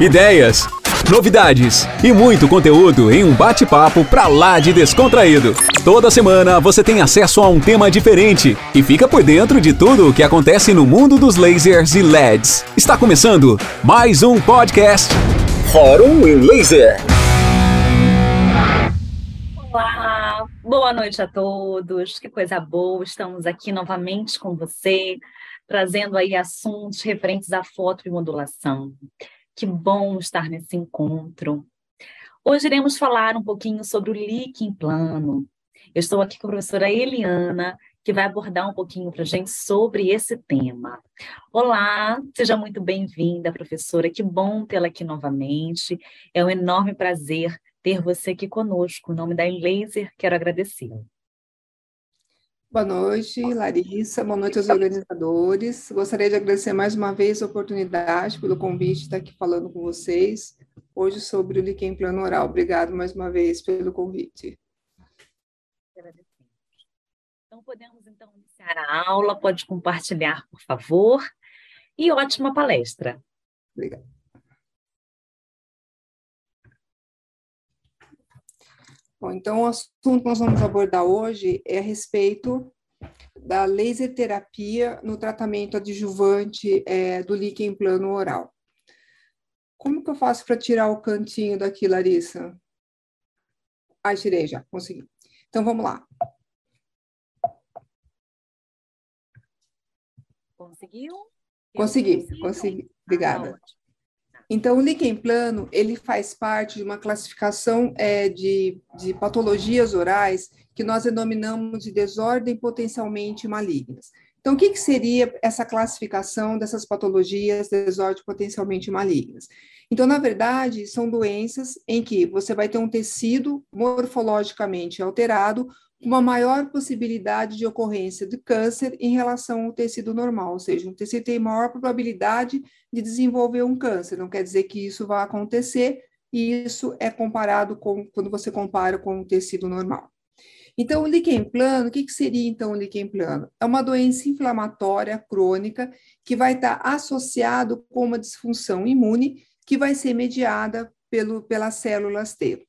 ideias, novidades e muito conteúdo em um bate-papo pra lá de descontraído. Toda semana você tem acesso a um tema diferente e fica por dentro de tudo o que acontece no mundo dos lasers e LEDs. Está começando mais um podcast Fórum em Laser. Olá, boa noite a todos. Que coisa boa, estamos aqui novamente com você, trazendo aí assuntos referentes à foto e modulação. Que bom estar nesse encontro. Hoje iremos falar um pouquinho sobre o líquen plano. Eu estou aqui com a professora Eliana, que vai abordar um pouquinho para a gente sobre esse tema. Olá, seja muito bem-vinda, professora. Que bom tê-la aqui novamente. É um enorme prazer ter você aqui conosco. Em nome da Laser, quero agradecê-la. Boa noite, Larissa. Boa noite aos organizadores. Gostaria de agradecer mais uma vez a oportunidade pelo convite de estar aqui falando com vocês hoje sobre o líquen plano oral. Obrigado mais uma vez pelo convite. Então, podemos então iniciar a aula. Pode compartilhar, por favor. E ótima palestra. Obrigada. Bom, então, o assunto que nós vamos abordar hoje é a respeito da laser terapia no tratamento adjuvante é, do líquen plano oral. Como que eu faço para tirar o cantinho daqui, Larissa? Ah, tirei já, consegui. Então, vamos lá. Conseguiu? Consegui, consegui. Obrigada. Ah, então, o líquen plano, ele faz parte de uma classificação é, de, de patologias orais que nós denominamos de desordem potencialmente malignas. Então, o que, que seria essa classificação dessas patologias de desordem potencialmente malignas? Então, na verdade, são doenças em que você vai ter um tecido morfologicamente alterado uma maior possibilidade de ocorrência de câncer em relação ao tecido normal, ou seja, um tecido tem maior probabilidade de desenvolver um câncer. Não quer dizer que isso vai acontecer, e isso é comparado com quando você compara com o tecido normal. Então, o líquen plano, o que, que seria então o líquen plano? É uma doença inflamatória crônica que vai estar associado com uma disfunção imune que vai ser mediada pelo, pelas células T.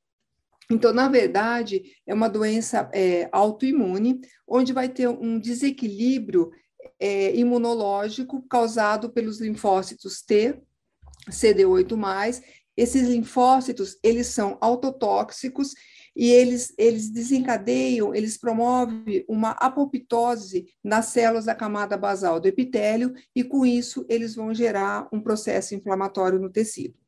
Então, na verdade, é uma doença é, autoimune, onde vai ter um desequilíbrio é, imunológico causado pelos linfócitos T, CD8+. Esses linfócitos, eles são autotóxicos e eles, eles desencadeiam, eles promovem uma apoptose nas células da camada basal do epitélio e, com isso, eles vão gerar um processo inflamatório no tecido.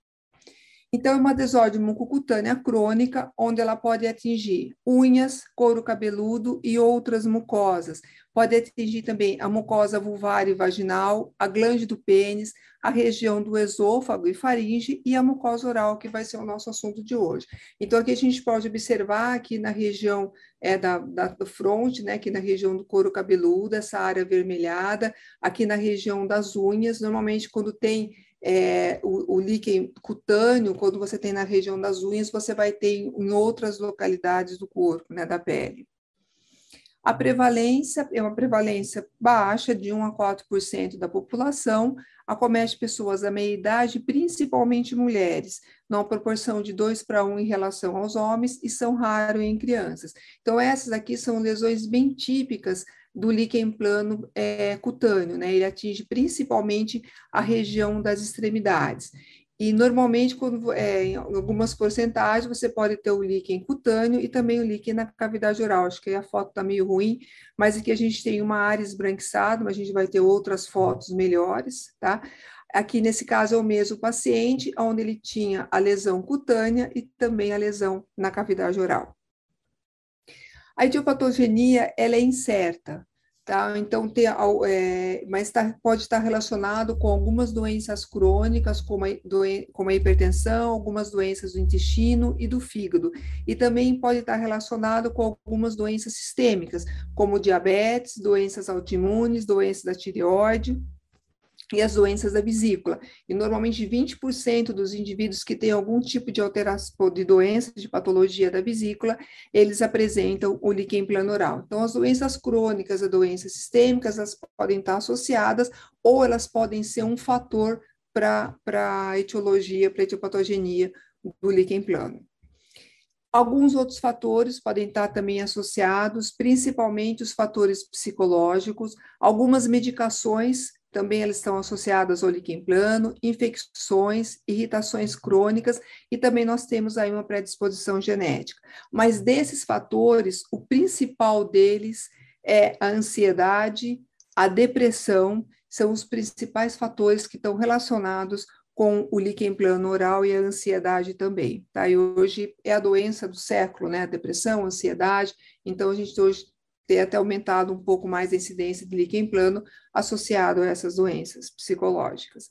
Então, é uma desordem mucocutânea crônica, onde ela pode atingir unhas, couro cabeludo e outras mucosas. Pode atingir também a mucosa vulvar e vaginal, a glande do pênis, a região do esôfago e faringe e a mucosa oral, que vai ser o nosso assunto de hoje. Então, aqui a gente pode observar aqui na região é, da, da fronte, né, aqui na região do couro cabeludo, essa área avermelhada, aqui na região das unhas, normalmente quando tem é, o, o, líquen cutâneo, quando você tem na região das unhas, você vai ter em outras localidades do corpo, né, da pele. A prevalência é uma prevalência baixa, de 1 a 4% da população, acomete pessoas da meia idade, principalmente mulheres, numa proporção de 2 para 1 em relação aos homens, e são raros em crianças. Então, essas aqui são lesões bem típicas do líquen plano é, cutâneo, né? Ele atinge principalmente a região das extremidades. E normalmente, quando, é, em algumas porcentagens, você pode ter o líquen cutâneo e também o líquen na cavidade oral. Acho que a foto está meio ruim, mas aqui a gente tem uma área esbranquiçada, mas a gente vai ter outras fotos melhores, tá? Aqui, nesse caso, é o mesmo paciente, onde ele tinha a lesão cutânea e também a lesão na cavidade oral. A idiopatogenia, ela é incerta, tá? Então, tem, é, mas tá, pode estar relacionado com algumas doenças crônicas, como a, doen como a hipertensão, algumas doenças do intestino e do fígado. E também pode estar relacionado com algumas doenças sistêmicas, como diabetes, doenças autoimunes, doenças da tireoide, e as doenças da vesícula. E normalmente 20% dos indivíduos que têm algum tipo de alteração de doença, de patologia da vesícula, eles apresentam o líquen planoral. Então, as doenças crônicas, as doenças sistêmicas, elas podem estar associadas ou elas podem ser um fator para a etiologia, para a etiopatogenia do líquen plano. Alguns outros fatores podem estar também associados, principalmente os fatores psicológicos, algumas medicações também elas estão associadas ao líquen plano, infecções, irritações crônicas e também nós temos aí uma predisposição genética. Mas desses fatores, o principal deles é a ansiedade, a depressão, são os principais fatores que estão relacionados com o líquen plano oral e a ansiedade também, tá? E hoje é a doença do século, né? A depressão, a ansiedade, então a gente hoje tem até aumentado um pouco mais a incidência de líquen plano associado a essas doenças psicológicas.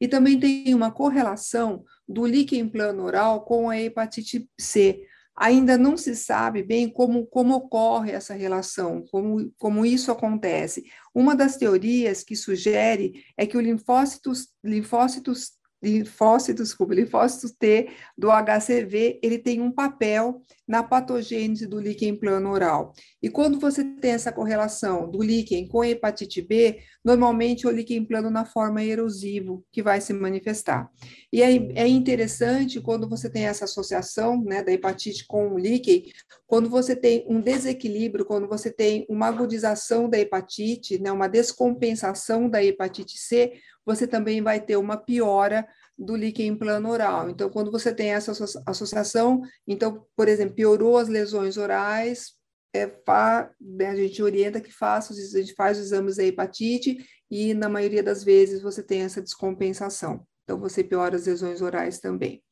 E também tem uma correlação do líquen plano oral com a hepatite C. Ainda não se sabe bem como, como ocorre essa relação, como, como isso acontece. Uma das teorias que sugere é que o linfócitos, linfócitos linfócitos, desculpa, linfócitos T do HCV, ele tem um papel na patogênese do líquen plano oral. E quando você tem essa correlação do líquen com hepatite B, normalmente é o líquen plano na forma erosivo que vai se manifestar. E é, é interessante quando você tem essa associação né, da hepatite com o líquen, quando você tem um desequilíbrio, quando você tem uma agudização da hepatite, né, uma descompensação da hepatite C, você também vai ter uma piora do líquen plano oral. Então, quando você tem essa associação, então, por exemplo, piorou as lesões orais, é, né, a gente orienta que faça, a gente faz os exames da hepatite e, na maioria das vezes, você tem essa descompensação. Então, você piora as lesões orais também.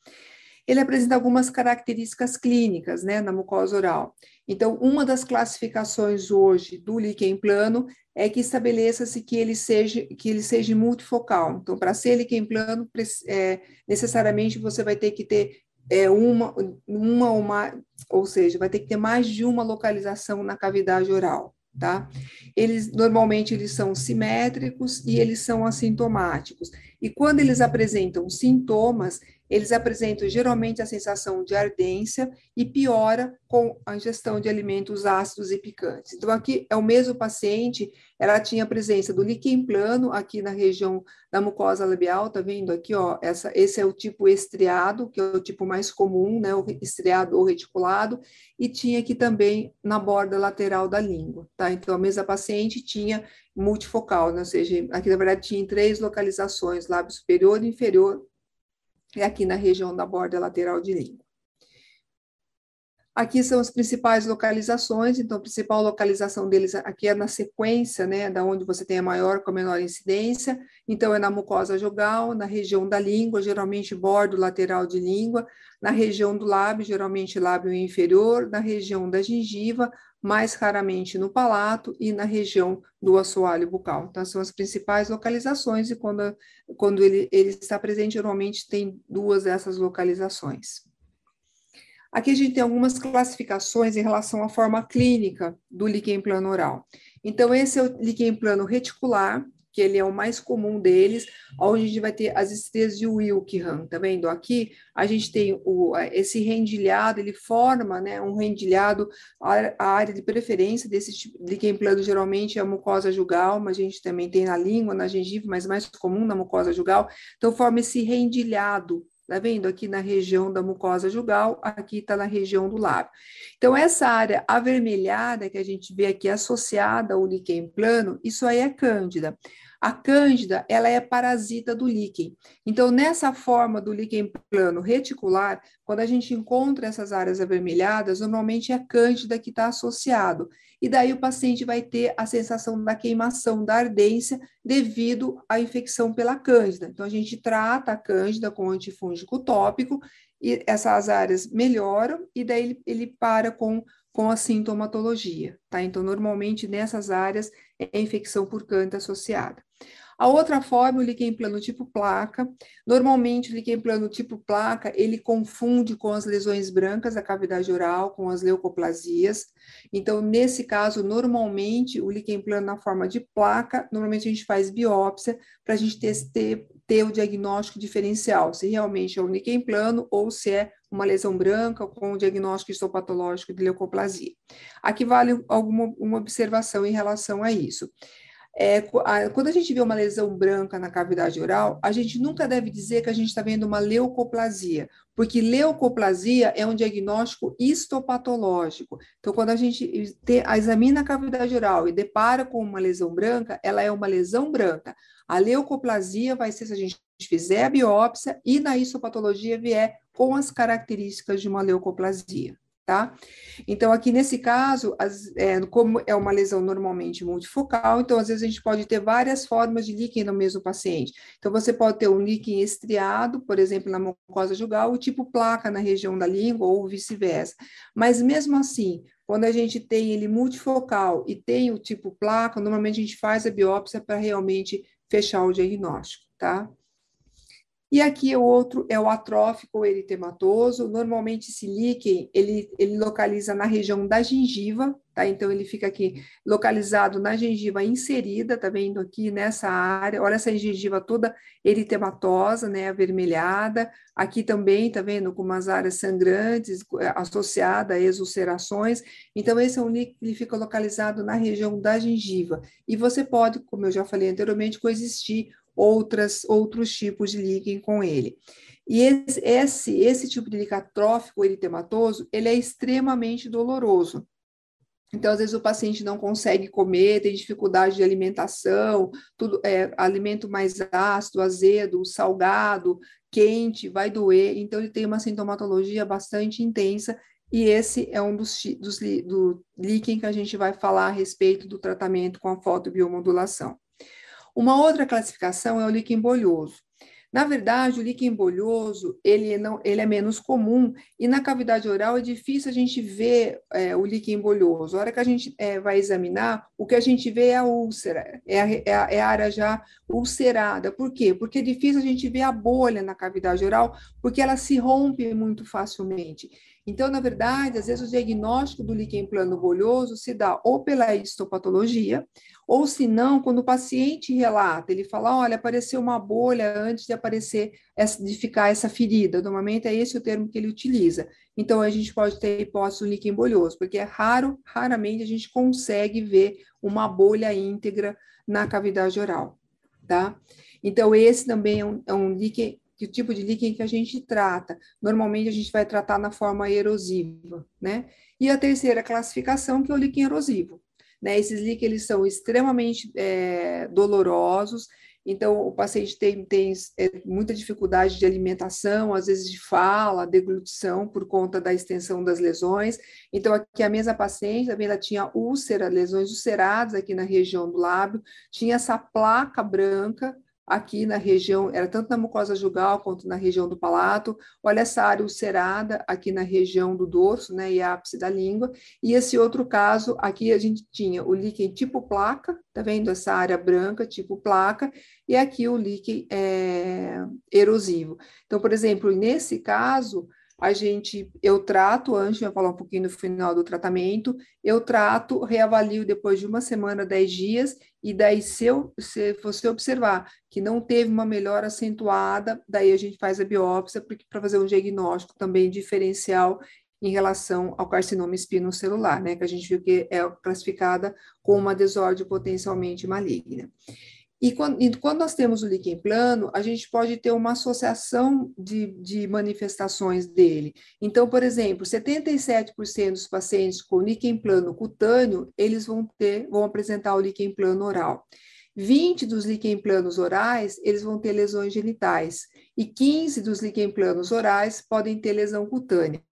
Ele apresenta algumas características clínicas, né, na mucosa oral. Então, uma das classificações hoje do líquen plano é que estabeleça-se que ele seja que ele seja multifocal. Então, para ser líquen plano, é, necessariamente você vai ter que ter é, uma, uma ou mais, ou seja, vai ter que ter mais de uma localização na cavidade oral tá? Eles normalmente eles são simétricos e eles são assintomáticos. E quando eles apresentam sintomas, eles apresentam geralmente a sensação de ardência e piora com a ingestão de alimentos ácidos e picantes. Então, aqui é o mesmo paciente, ela tinha a presença do líquen plano aqui na região da mucosa labial, tá vendo aqui, ó, essa, esse é o tipo estriado, que é o tipo mais comum, né, o estriado ou reticulado, e tinha aqui também na borda lateral da língua, tá? Então, a mesma paciente tinha multifocal, né? ou seja, aqui na verdade tinha três localizações, lábio superior, inferior e aqui na região da borda lateral de língua. Aqui são as principais localizações, então a principal localização deles aqui é na sequência, né, da onde você tem a maior com a menor incidência, então é na mucosa jugal, na região da língua, geralmente bordo lateral de língua, na região do lábio, geralmente lábio inferior, na região da gengiva, mais raramente no palato e na região do assoalho bucal. Então, são as principais localizações e quando, quando ele, ele está presente, geralmente tem duas dessas localizações. Aqui a gente tem algumas classificações em relação à forma clínica do líquen plano oral. Então, esse é o líquen plano reticular, que ele é o mais comum deles, onde a gente vai ter as estrias de Wilkingham, tá vendo? Aqui a gente tem o, esse rendilhado, ele forma né, um rendilhado, a, área de preferência desse tipo de líquen plano geralmente é a mucosa jugal, mas a gente também tem na língua, na gengiva, mas mais comum na mucosa jugal, então forma esse rendilhado, Tá vendo? Aqui na região da mucosa jugal, aqui está na região do lábio. Então, essa área avermelhada que a gente vê aqui associada ao líquen plano, isso aí é cândida. A cândida, ela é parasita do líquen. Então, nessa forma do líquen plano reticular, quando a gente encontra essas áreas avermelhadas, normalmente é a cândida que está associado. E daí o paciente vai ter a sensação da queimação, da ardência, devido à infecção pela cândida. Então, a gente trata a cândida com antifúngico tópico, e essas áreas melhoram, e daí ele, ele para com com a sintomatologia, tá? Então, normalmente nessas áreas é infecção por cândida associada. A outra forma, o líquen plano tipo placa. Normalmente, o líquen plano tipo placa, ele confunde com as lesões brancas da cavidade oral, com as leucoplasias. Então, nesse caso, normalmente, o líquen plano na forma de placa, normalmente a gente faz biópsia para a gente ter, ter o diagnóstico diferencial, se realmente é um líquen plano ou se é uma lesão branca com o diagnóstico histopatológico de leucoplasia. Aqui vale alguma uma observação em relação a isso. É, quando a gente vê uma lesão branca na cavidade oral, a gente nunca deve dizer que a gente está vendo uma leucoplasia, porque leucoplasia é um diagnóstico histopatológico. Então, quando a gente te, a examina a cavidade oral e depara com uma lesão branca, ela é uma lesão branca. A leucoplasia vai ser se a gente fizer a biópsia e na histopatologia vier com as características de uma leucoplasia tá? Então, aqui nesse caso, as, é, como é uma lesão normalmente multifocal, então às vezes a gente pode ter várias formas de líquen no mesmo paciente. Então, você pode ter um líquen estriado, por exemplo, na mucosa jugal, o tipo placa na região da língua ou vice-versa. Mas mesmo assim, quando a gente tem ele multifocal e tem o tipo placa, normalmente a gente faz a biópsia para realmente fechar o diagnóstico, tá? E aqui o outro é o atrófico eritematoso. Normalmente esse líquen, ele, ele localiza na região da gengiva, tá? Então ele fica aqui localizado na gengiva inserida, tá vendo aqui nessa área? Olha essa gengiva toda eritematosa, né, avermelhada. Aqui também, tá vendo, com umas áreas sangrantes é, associadas a exulcerações. Então esse é um líquen que fica localizado na região da gengiva. E você pode, como eu já falei anteriormente, coexistir outras, outros tipos de líquen com ele. E esse, esse, tipo de líquen atrófico eritematoso, ele é extremamente doloroso. Então, às vezes, o paciente não consegue comer, tem dificuldade de alimentação, tudo, é, alimento mais ácido, azedo, salgado, quente, vai doer. Então, ele tem uma sintomatologia bastante intensa, e esse é um dos, dos do líquen que a gente vai falar a respeito do tratamento com a fotobiomodulação. Uma outra classificação é o líquen bolhoso. Na verdade, o líquen bolhoso ele, não, ele é menos comum e na cavidade oral é difícil a gente ver é, o líquen bolhoso. A hora que a gente é, vai examinar, o que a gente vê é a úlcera, é a, é a, é a área já ulcerada. Por quê? Porque é difícil a gente ver a bolha na cavidade oral, porque ela se rompe muito facilmente. Então, na verdade, às vezes o diagnóstico do líquen plano bolhoso se dá ou pela histopatologia, ou se não, quando o paciente relata, ele fala, olha, apareceu uma bolha antes de aparecer, de ficar essa ferida. Normalmente é esse o termo que ele utiliza. Então, a gente pode ter hipótese do líquen bolhoso, porque é raro, raramente a gente consegue ver uma bolha íntegra na cavidade oral, tá? Então, esse também é um, é um líquen que tipo de líquen que a gente trata. Normalmente a gente vai tratar na forma erosiva, né? E a terceira classificação, que é o líquen erosivo. Né? Esses líquens eles são extremamente é, dolorosos, então o paciente tem, tem é, muita dificuldade de alimentação, às vezes de fala, deglutição, por conta da extensão das lesões. Então, aqui a mesma paciente também ela tinha úlcera, lesões ulceradas aqui na região do lábio, tinha essa placa branca, aqui na região, era tanto na mucosa jugal quanto na região do palato. Olha essa área ulcerada aqui na região do dorso, né, e ápice da língua. E esse outro caso, aqui a gente tinha o líquen tipo placa, tá vendo essa área branca, tipo placa, e aqui o líquen é, erosivo. Então, por exemplo, nesse caso, a gente, eu trato, antes de falar um pouquinho no final do tratamento, eu trato, reavalio depois de uma semana, dez dias, e daí se, eu, se você observar que não teve uma melhora acentuada, daí a gente faz a biópsia para fazer um diagnóstico também diferencial em relação ao carcinoma espinocelular, né, que a gente viu que é classificada como uma desordem potencialmente maligna. E quando, e quando, nós temos o líquen plano, a gente pode ter uma associação de, de manifestações dele. Então, por exemplo, 77% dos pacientes com líquen plano cutâneo, eles vão ter, vão apresentar o líquen plano oral. 20 dos líquen planos orais, eles vão ter lesões genitais e 15 dos líquen planos orais podem ter lesão cutânea.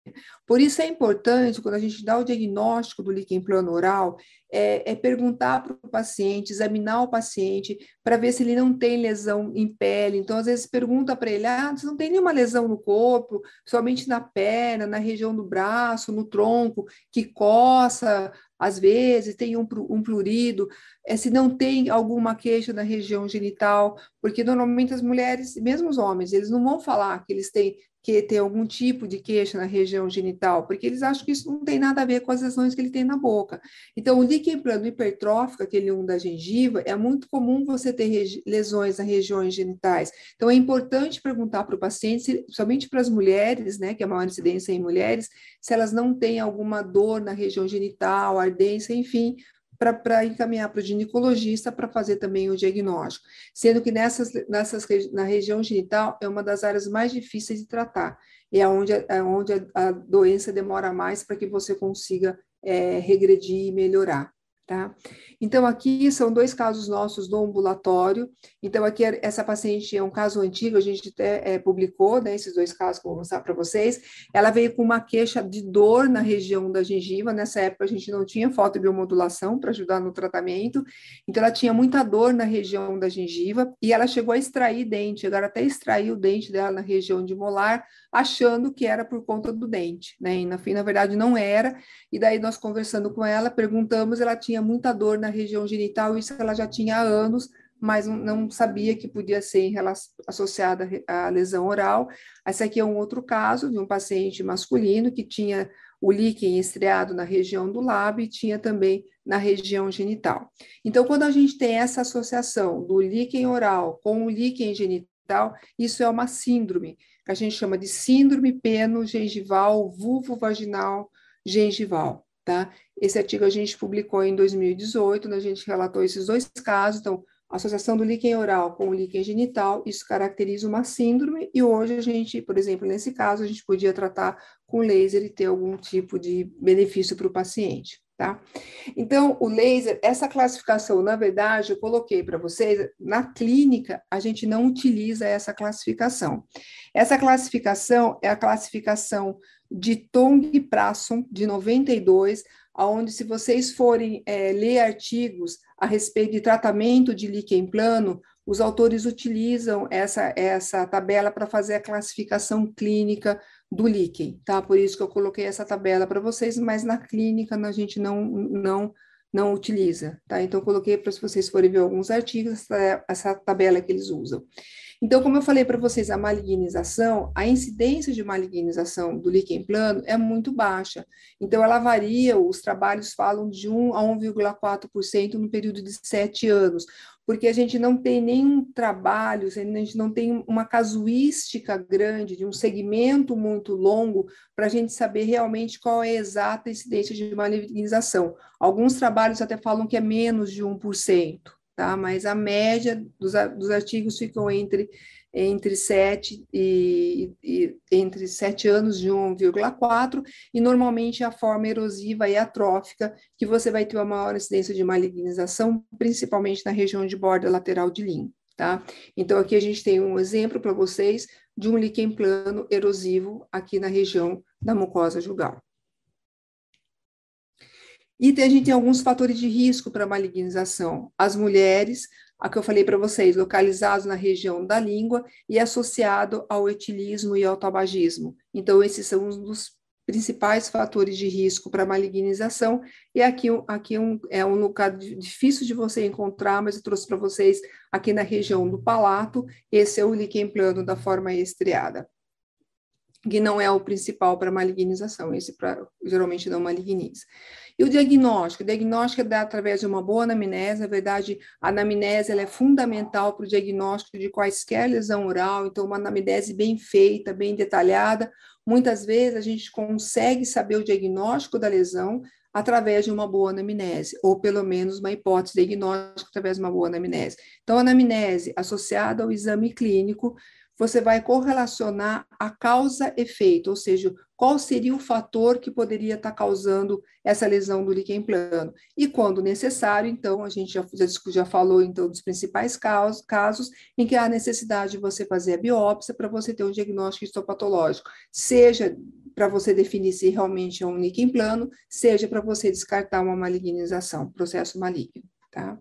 Por isso é importante, quando a gente dá o diagnóstico do líquen plano oral, é, é perguntar para o paciente, examinar o paciente, para ver se ele não tem lesão em pele. Então, às vezes, pergunta para ele: ah, você não tem nenhuma lesão no corpo, somente na perna, na região do braço, no tronco, que coça, às vezes tem um, um plurido, é, se não tem alguma queixa na região genital, porque normalmente as mulheres, mesmo os homens, eles não vão falar que eles têm que ter algum tipo de queixa na região genital, porque eles acham que isso não tem nada a ver com as lesões que ele tem na boca. Então, o líquen plano hipertrófico, aquele um da gengiva, é muito comum você ter lesões nas regiões genitais. Então, é importante perguntar para o paciente, somente para as mulheres, né, que é a maior incidência em mulheres, se elas não têm alguma dor na região genital, ardência, enfim, para encaminhar para o ginecologista para fazer também o diagnóstico, sendo que nessas, nessas, na região genital é uma das áreas mais difíceis de tratar, é onde, é onde a, a doença demora mais para que você consiga é, regredir e melhorar. Tá? Então, aqui são dois casos nossos no ambulatório. Então, aqui essa paciente é um caso antigo, a gente até é, publicou né, esses dois casos que eu vou mostrar para vocês. Ela veio com uma queixa de dor na região da gengiva. Nessa época, a gente não tinha fotobiomodulação para ajudar no tratamento. Então, ela tinha muita dor na região da gengiva e ela chegou a extrair dente, chegaram até extrair o dente dela na região de molar, achando que era por conta do dente, né? E na, na verdade não era. E daí nós conversando com ela, perguntamos, ela tinha muita dor na região genital, isso ela já tinha há anos, mas não sabia que podia ser em relação, associada à lesão oral. Esse aqui é um outro caso de um paciente masculino que tinha o líquen estreado na região do lábio e tinha também na região genital. Então, quando a gente tem essa associação do líquen oral com o líquen genital, isso é uma síndrome que a gente chama de síndrome peno-gengival vulvo-vaginal gengival, tá? Esse artigo a gente publicou em 2018, onde a gente relatou esses dois casos, então, associação do líquen oral com o líquen genital, isso caracteriza uma síndrome, e hoje a gente, por exemplo, nesse caso, a gente podia tratar com laser e ter algum tipo de benefício para o paciente. Tá? Então, o laser, essa classificação, na verdade, eu coloquei para vocês, na clínica, a gente não utiliza essa classificação. Essa classificação é a classificação de Tong Prasson, de 92, onde, se vocês forem é, ler artigos a respeito de tratamento de líquen plano, os autores utilizam essa, essa tabela para fazer a classificação clínica do líquen, tá? Por isso que eu coloquei essa tabela para vocês, mas na clínica a gente não, não, não utiliza, tá? Então, eu coloquei para se vocês forem ver alguns artigos, essa, tabela que eles usam. Então, como eu falei para vocês, a malignização, a incidência de malignização do líquen plano é muito baixa. Então, ela varia, os trabalhos falam de 1 a 1,4% no período de 7 anos, porque a gente não tem nenhum trabalho, a gente não tem uma casuística grande, de um segmento muito longo, para a gente saber realmente qual é a exata incidência de malignização. Alguns trabalhos até falam que é menos de 1% tá? Mas a média dos, dos artigos ficam entre entre 7 e, e entre 7 anos de 1,4 e normalmente a forma erosiva e atrófica que você vai ter uma maior incidência de malignização, principalmente na região de borda lateral de língua, tá? Então aqui a gente tem um exemplo para vocês de um líquen plano erosivo aqui na região da mucosa jugal. E a gente tem alguns fatores de risco para malignização. As mulheres, a que eu falei para vocês, localizados na região da língua e associado ao etilismo e ao tabagismo. Então, esses são um dos principais fatores de risco para malignização. E aqui, aqui um, é um lugar difícil de você encontrar, mas eu trouxe para vocês aqui na região do palato. Esse é o líquen plano da forma estriada que não é o principal para malignização, esse pra, geralmente não maligniza. E o diagnóstico? O diagnóstico é dado através de uma boa anamnese, na verdade, a anamnese ela é fundamental para o diagnóstico de quaisquer lesão oral, então uma anamnese bem feita, bem detalhada, muitas vezes a gente consegue saber o diagnóstico da lesão através de uma boa anamnese, ou pelo menos uma hipótese diagnóstica através de uma boa anamnese. Então, a anamnese associada ao exame clínico você vai correlacionar a causa-efeito, ou seja, qual seria o fator que poderia estar causando essa lesão do líquen plano. E quando necessário, então, a gente já, já, já falou então dos principais casos, casos em que há necessidade de você fazer a biópsia para você ter um diagnóstico histopatológico, seja para você definir se realmente é um líquen plano, seja para você descartar uma malignização, processo maligno, tá?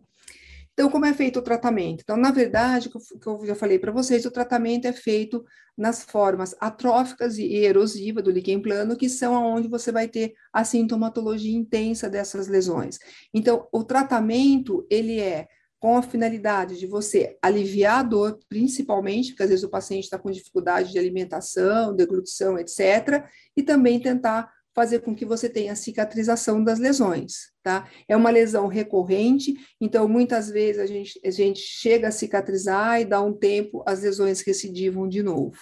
Então, como é feito o tratamento? Então, na verdade, que eu já falei para vocês, o tratamento é feito nas formas atróficas e erosiva do líquen plano, que são aonde você vai ter a sintomatologia intensa dessas lesões. Então, o tratamento, ele é com a finalidade de você aliviar a dor, principalmente, porque às vezes o paciente está com dificuldade de alimentação, deglutição, etc., e também tentar fazer com que você tenha cicatrização das lesões, tá? É uma lesão recorrente, então muitas vezes a gente, a gente chega a cicatrizar e dá um tempo, as lesões recidivam de novo.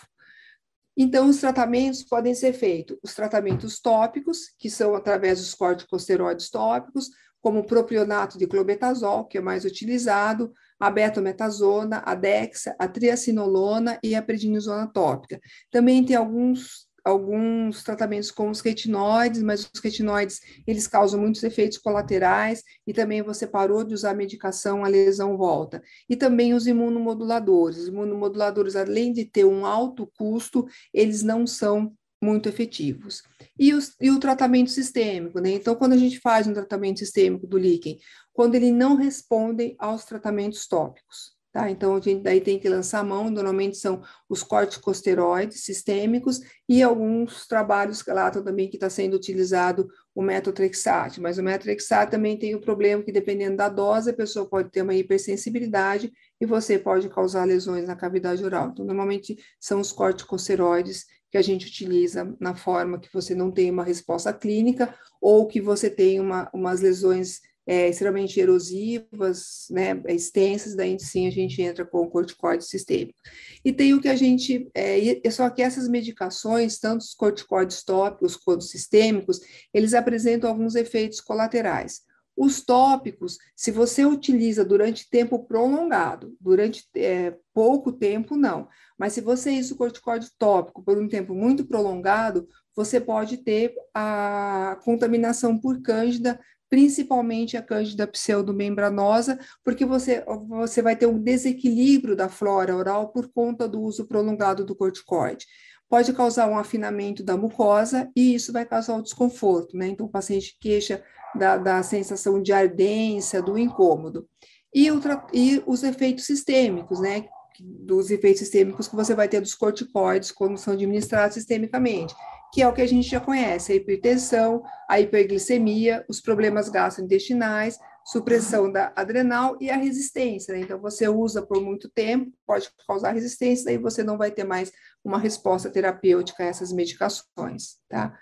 Então, os tratamentos podem ser feitos, os tratamentos tópicos, que são através dos corticosteroides tópicos, como o propionato de clobetasol, que é mais utilizado, a betametasona, a dexa, a triacinolona e a prednisona tópica. Também tem alguns alguns tratamentos com os retinoides, mas os retinoides, eles causam muitos efeitos colaterais e também você parou de usar medicação, a lesão volta. E também os imunomoduladores. Os imunomoduladores, além de ter um alto custo, eles não são muito efetivos. E, os, e o tratamento sistêmico, né? Então, quando a gente faz um tratamento sistêmico do líquen, quando ele não responde aos tratamentos tópicos, tá? Então, a gente daí tem que lançar a mão, normalmente são os corticosteroides sistêmicos e alguns trabalhos lá também que está sendo utilizado o metotrexate, mas o metotrexate também tem o problema que dependendo da dose, a pessoa pode ter uma hipersensibilidade e você pode causar lesões na cavidade oral. Então, normalmente são os corticosteroides que a gente utiliza na forma que você não tem uma resposta clínica ou que você tem uma, umas lesões é, extremamente erosivas, né, extensas, daí sim a gente entra com o corticoide sistêmico. E tem o que a gente, é, é só que essas medicações, tanto os corticoides tópicos quanto sistêmicos, eles apresentam alguns efeitos colaterais. Os tópicos, se você utiliza durante tempo prolongado, durante é, pouco tempo, não. Mas se você usa o corticóide tópico por um tempo muito prolongado, você pode ter a contaminação por cândida, principalmente a cândida pseudomembranosa, porque você, você vai ter um desequilíbrio da flora oral por conta do uso prolongado do corticoide pode causar um afinamento da mucosa e isso vai causar o desconforto, né? Então, o paciente queixa da, da sensação de ardência, do incômodo. E, e os efeitos sistêmicos, né? Dos efeitos sistêmicos que você vai ter dos corticoides quando são administrados sistemicamente, que é o que a gente já conhece, a hipertensão, a hiperglicemia, os problemas gastrointestinais, supressão da adrenal e a resistência. Né? Então, você usa por muito tempo, pode causar resistência, daí você não vai ter mais uma resposta terapêutica a essas medicações, tá?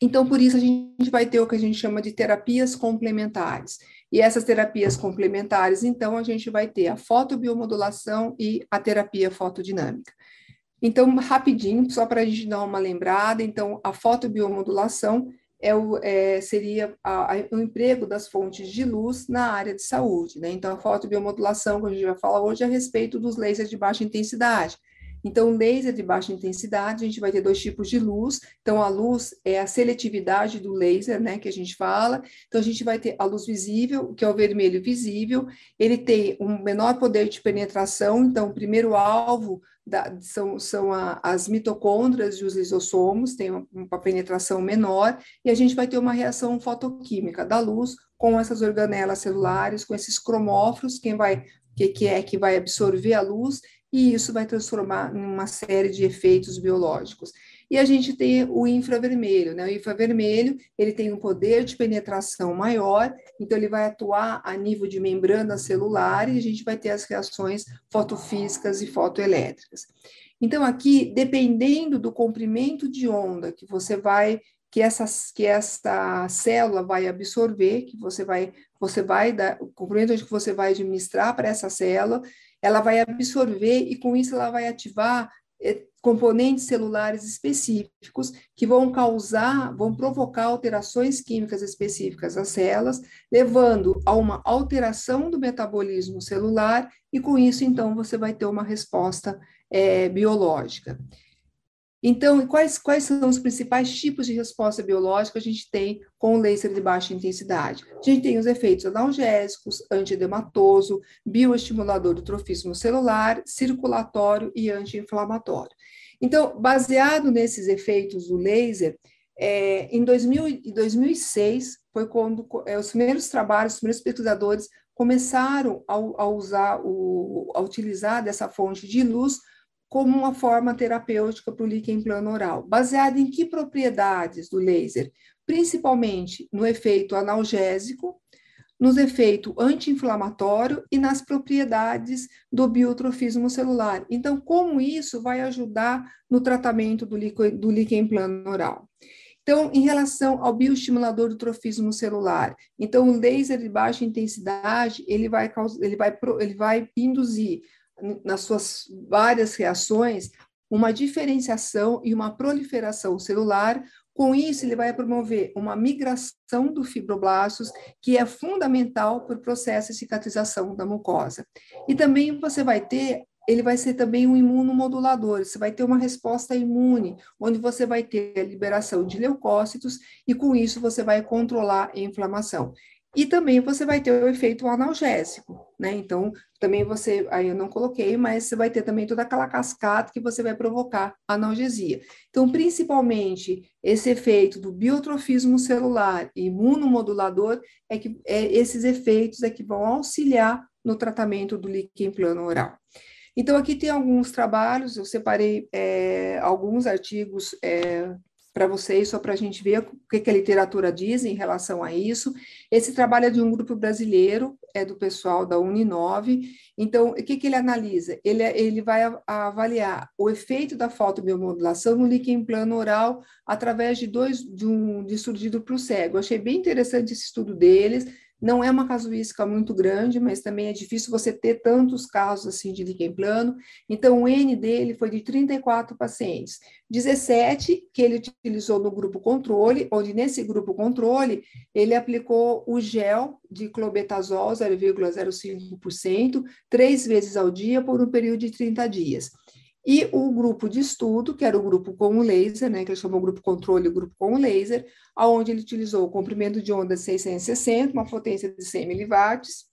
Então, por isso, a gente vai ter o que a gente chama de terapias complementares. E essas terapias complementares, então, a gente vai ter a fotobiomodulação e a terapia fotodinâmica. Então, rapidinho, só para a gente dar uma lembrada, então, a fotobiomodulação é o, é, seria a, a, o emprego das fontes de luz na área de saúde. Né? Então, a fotobiomodulação, que a gente vai falar hoje, é a respeito dos lasers de baixa intensidade. Então, laser de baixa intensidade, a gente vai ter dois tipos de luz. Então, a luz é a seletividade do laser, né, que a gente fala. Então, a gente vai ter a luz visível, que é o vermelho visível. Ele tem um menor poder de penetração. Então, o primeiro alvo da, são, são a, as mitocôndrias e os lisossomos, tem uma, uma penetração menor. E a gente vai ter uma reação fotoquímica da luz com essas organelas celulares, com esses cromóforos, quem vai que, que é que vai absorver a luz e isso vai transformar em uma série de efeitos biológicos. E a gente tem o infravermelho, né? O infravermelho, ele tem um poder de penetração maior, então ele vai atuar a nível de membrana celular e a gente vai ter as reações fotofísicas e fotoelétricas. Então aqui, dependendo do comprimento de onda que você vai que essa, que essa célula vai absorver, que você vai, você vai dar, o comprimento que você vai administrar para essa célula, ela vai absorver e com isso ela vai ativar eh, componentes celulares específicos que vão causar, vão provocar alterações químicas específicas às células, levando a uma alteração do metabolismo celular e com isso então você vai ter uma resposta é, biológica. Então, quais, quais são os principais tipos de resposta biológica a gente tem com o laser de baixa intensidade? A gente tem os efeitos analgésicos, antiedematoso, bioestimulador do trofismo celular, circulatório e anti-inflamatório. Então, baseado nesses efeitos do laser, é, em 2000, 2006 foi quando é, os primeiros trabalhos, os primeiros pesquisadores começaram a, a usar, o, a utilizar dessa fonte de luz como uma forma terapêutica para o líquen plano oral, baseada em que propriedades do laser? Principalmente no efeito analgésico, nos efeitos anti-inflamatório e nas propriedades do biotrofismo celular. Então, como isso vai ajudar no tratamento do líquen, do líquen plano oral? Então, em relação ao bioestimulador do trofismo celular, então o laser de baixa intensidade, ele vai, ele vai, ele vai induzir nas suas várias reações, uma diferenciação e uma proliferação celular Com isso, ele vai promover uma migração do fibroblastos, que é fundamental para o processo de cicatrização da mucosa. E também você vai ter ele vai ser também um imunomodulador, você vai ter uma resposta imune, onde você vai ter a liberação de leucócitos e com isso você vai controlar a inflamação. E também você vai ter o efeito analgésico, né? Então, também você, aí eu não coloquei, mas você vai ter também toda aquela cascata que você vai provocar analgesia. Então, principalmente, esse efeito do biotrofismo celular e imunomodulador é que é, esses efeitos é que vão auxiliar no tratamento do líquen plano oral. Então, aqui tem alguns trabalhos, eu separei é, alguns artigos é, para vocês, só para a gente ver o que, que, a literatura diz em relação a isso. Esse trabalho é de um grupo brasileiro, é do pessoal da Uninove. Então, o que, que ele analisa? Ele, ele vai avaliar o efeito da fotobiomodulação no líquen plano oral através de dois de um de surgido para o cego. Eu achei bem interessante esse estudo deles não é uma casuística muito grande, mas também é difícil você ter tantos casos assim de líquen plano. Então, o N dele foi de 34 pacientes. 17 que ele utilizou no grupo controle, onde nesse grupo controle ele aplicou o gel de clobetasol 0,05% três vezes ao dia por um período de 30 dias. E o grupo de estudo, que era o grupo com o laser, né, que ele chamou grupo controle e grupo com o laser, aonde ele utilizou o comprimento de onda 660, uma potência de 100 miliwatts,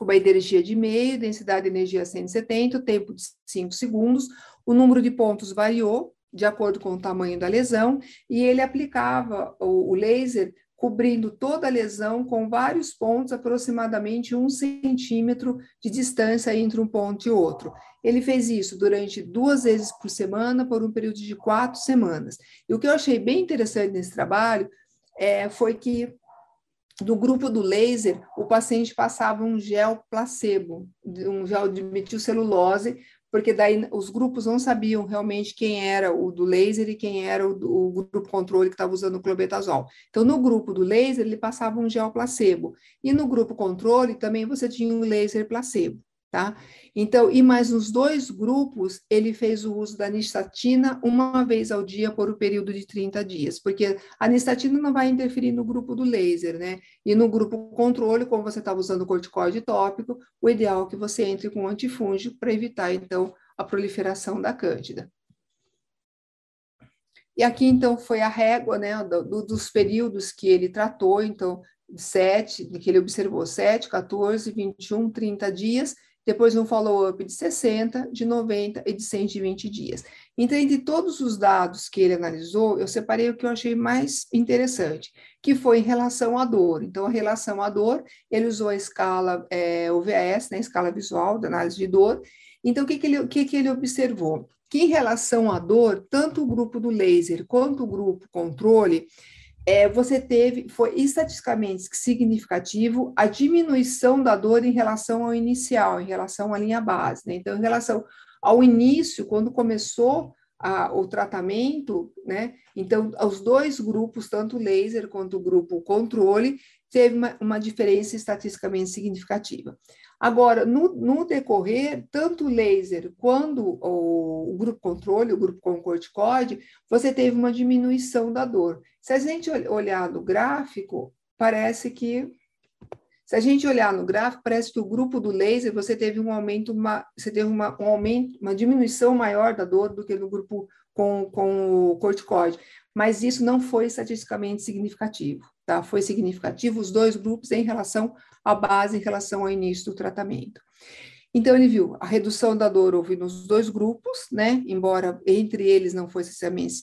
uma energia de meio, densidade de energia 170, tempo de 5 segundos, o número de pontos variou de acordo com o tamanho da lesão, e ele aplicava o, o laser cobrindo toda a lesão com vários pontos, aproximadamente um centímetro de distância entre um ponto e outro. Ele fez isso durante duas vezes por semana, por um período de quatro semanas. E o que eu achei bem interessante nesse trabalho é, foi que do grupo do laser, o paciente passava um gel placebo, um gel de metilcelulose, porque daí os grupos não sabiam realmente quem era o do laser e quem era o, do, o grupo controle que estava usando o clobetasol. Então, no grupo do laser, ele passava um gel placebo, e no grupo controle também você tinha um laser placebo tá? Então, e mais nos dois grupos, ele fez o uso da nistatina uma vez ao dia por um período de 30 dias, porque a nistatina não vai interferir no grupo do laser, né? E no grupo controle, como você estava usando o corticoide tópico, o ideal é que você entre com antifúngico para evitar, então, a proliferação da cândida. E aqui, então, foi a régua, né, do, dos períodos que ele tratou, então, sete, que ele observou, 7, 14, 21, 30 dias, depois um follow-up de 60, de 90 e de 120 dias. Então, entre todos os dados que ele analisou, eu separei o que eu achei mais interessante, que foi em relação à dor. Então, a relação à dor, ele usou a escala é, UVS, né, escala visual da análise de dor. Então, o que, que, ele, que, que ele observou? Que em relação à dor, tanto o grupo do laser quanto o grupo controle, é, você teve, foi estatisticamente significativo a diminuição da dor em relação ao inicial, em relação à linha base. Né? Então, em relação ao início, quando começou a, o tratamento, né? Então, os dois grupos, tanto o laser quanto o grupo controle, teve uma, uma diferença estatisticamente significativa. Agora, no, no decorrer, tanto o laser quanto o, o, grupo controle, o grupo com corticoide, você teve uma diminuição da dor. Se a gente olhar no gráfico, parece que se a gente olhar no gráfico, parece que o grupo do laser você teve um aumento, uma, você teve uma, um aumento, uma diminuição maior da dor do que no grupo com, com o corticoide, mas isso não foi estatisticamente significativo, tá? Foi significativo os dois grupos em relação à base, em relação ao início do tratamento. Então, ele viu a redução da dor houve nos dois grupos, né? Embora entre eles não fosse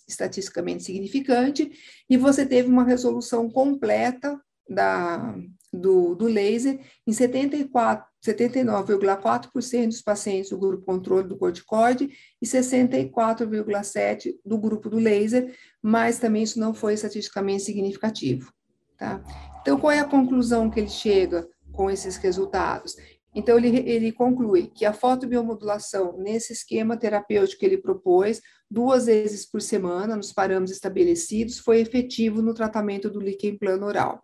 estatisticamente significante, e você teve uma resolução completa da, do, do laser em 79,4% dos pacientes do grupo controle do corticoide e 64,7% do grupo do laser, mas também isso não foi estatisticamente significativo. Tá? Então, qual é a conclusão que ele chega com esses resultados? Então, ele, ele conclui que a fotobiomodulação, nesse esquema terapêutico que ele propôs, duas vezes por semana, nos parâmetros estabelecidos, foi efetivo no tratamento do líquen plano oral.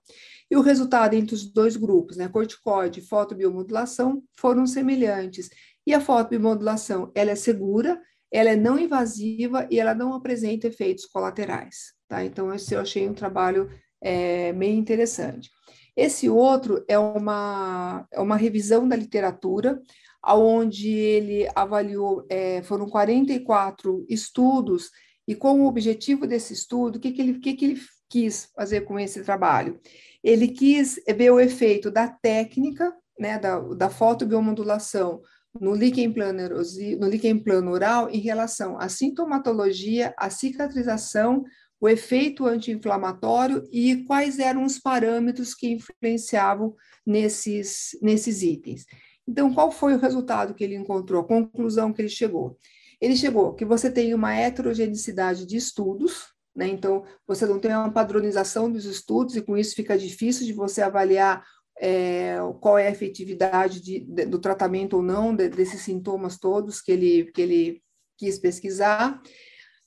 E o resultado entre os dois grupos, né, corticoide e fotobiomodulação, foram semelhantes. E a fotobiomodulação, ela é segura, ela é não invasiva e ela não apresenta efeitos colaterais, tá? Então, esse eu achei um trabalho é, meio interessante. Esse outro é uma, é uma revisão da literatura, onde ele avaliou, é, foram 44 estudos, e com o objetivo desse estudo, o que, que, ele, que, que ele quis fazer com esse trabalho? Ele quis ver o efeito da técnica, né, da, da fotobiomodulação no líquen plano, no líquen plano oral em relação à sintomatologia, à cicatrização, o efeito anti-inflamatório e quais eram os parâmetros que influenciavam nesses, nesses itens. Então, qual foi o resultado que ele encontrou, a conclusão que ele chegou? Ele chegou que você tem uma heterogeneidade de estudos, né? Então, você não tem uma padronização dos estudos, e com isso fica difícil de você avaliar é, qual é a efetividade de, de, do tratamento ou não de, desses sintomas todos que ele, que ele quis pesquisar.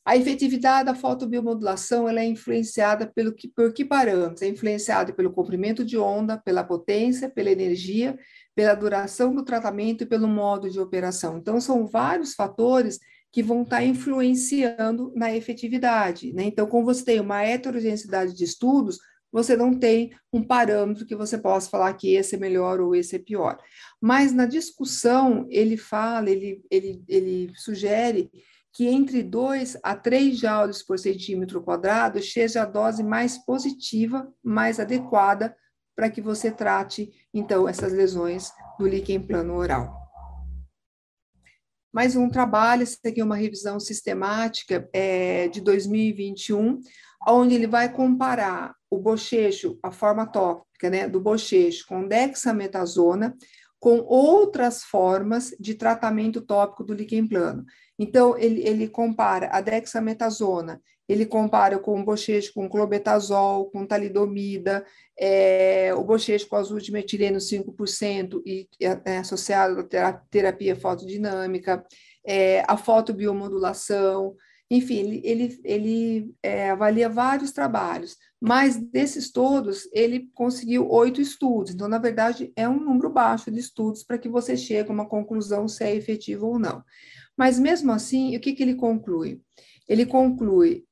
A efetividade da fotobiomodulação ela é influenciada pelo que, por que parâmetros? É influenciada pelo comprimento de onda, pela potência, pela energia, pela duração do tratamento e pelo modo de operação. Então, são vários fatores que vão estar influenciando na efetividade. Né? Então, como você tem uma heterogeneidade de estudos, você não tem um parâmetro que você possa falar que esse é melhor ou esse é pior. Mas na discussão, ele fala, ele, ele, ele sugere que entre 2 a 3 joules por centímetro quadrado seja a dose mais positiva, mais adequada para que você trate, então, essas lesões do líquen plano oral. Mais um trabalho, esse aqui é uma revisão sistemática é, de 2021, onde ele vai comparar o bochecho, a forma tópica né, do bochecho com dexametasona, com outras formas de tratamento tópico do líquen plano. Então, ele, ele compara a dexametasona ele compara com o bochecho com clobetazol, com talidomida, é, o bochecho com azul de metileno 5% e é, associado à terapia fotodinâmica, é, a fotobiomodulação, enfim, ele, ele, ele é, avalia vários trabalhos, mas desses todos, ele conseguiu oito estudos. Então, na verdade, é um número baixo de estudos para que você chegue a uma conclusão se é efetivo ou não. Mas, mesmo assim, o que, que ele conclui? Ele conclui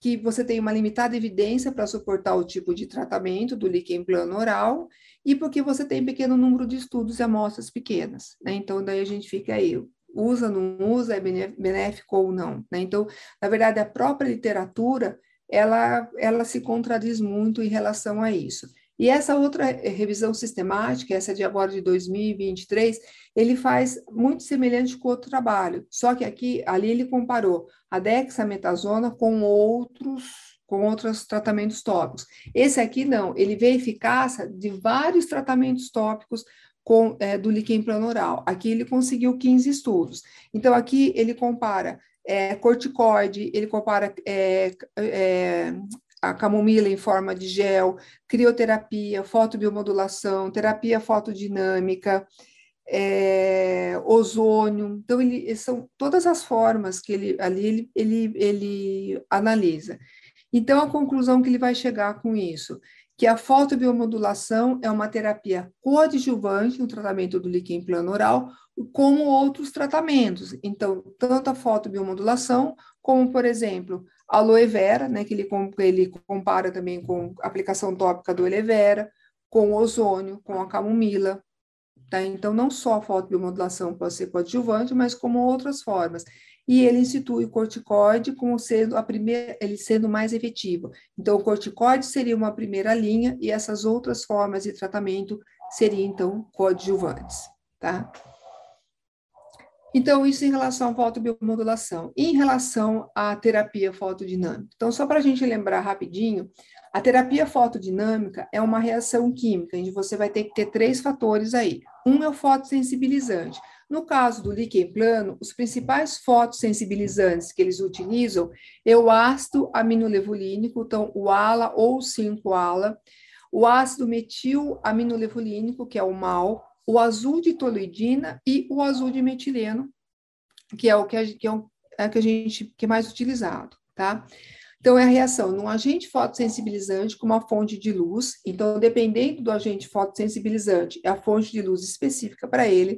que você tem uma limitada evidência para suportar o tipo de tratamento do líquen plano oral e porque você tem pequeno número de estudos e amostras pequenas, né? Então, daí a gente fica aí, usa, não usa, é benéfico ou não, né? Então, na verdade, a própria literatura, ela, ela se contradiz muito em relação a isso. E essa outra revisão sistemática, essa de agora de 2023, ele faz muito semelhante com outro trabalho, só que aqui, ali ele comparou a dexametasona com outros com outros tratamentos tópicos. Esse aqui não, ele vê a eficácia de vários tratamentos tópicos com, é, do líquen planoral. Aqui ele conseguiu 15 estudos. Então, aqui ele compara é, corticoide, ele compara é, é, a camomila em forma de gel, crioterapia, fotobiomodulação, terapia fotodinâmica, é, ozônio. Então, ele, são todas as formas que ele ali ele, ele, ele analisa. Então, a conclusão que ele vai chegar com isso, que a fotobiomodulação é uma terapia coadjuvante no tratamento do líquen plano oral, como outros tratamentos. Então, tanto a fotobiomodulação, como, por exemplo, aloe vera, né, que ele, ele compara também com a aplicação tópica do aloe vera, com o ozônio, com a camomila. Tá? Então, não só a fotobiomodulação pode ser coadjuvante, mas como outras formas. E ele institui o corticoide como sendo a primeira, ele sendo mais efetivo. Então, o corticoide seria uma primeira linha e essas outras formas de tratamento seriam, então, coadjuvantes, tá? Então, isso em relação à fotobiomodulação. Em relação à terapia fotodinâmica. Então, só para a gente lembrar rapidinho, a terapia fotodinâmica é uma reação química, onde você vai ter que ter três fatores aí. Um é o fotossensibilizante. No caso do líquen plano, os principais fotossensibilizantes que eles utilizam é o ácido aminolevulínico, então o ALA ou 5-ALA, o ácido metil aminolevulínico, que é o MAL, o azul de toluidina e o azul de metileno, que é o que, a, que, é o, é que a gente que é mais utilizado, tá? Então, é a reação num agente fotossensibilizante com uma fonte de luz. Então, dependendo do agente fotossensibilizante, é a fonte de luz específica para ele.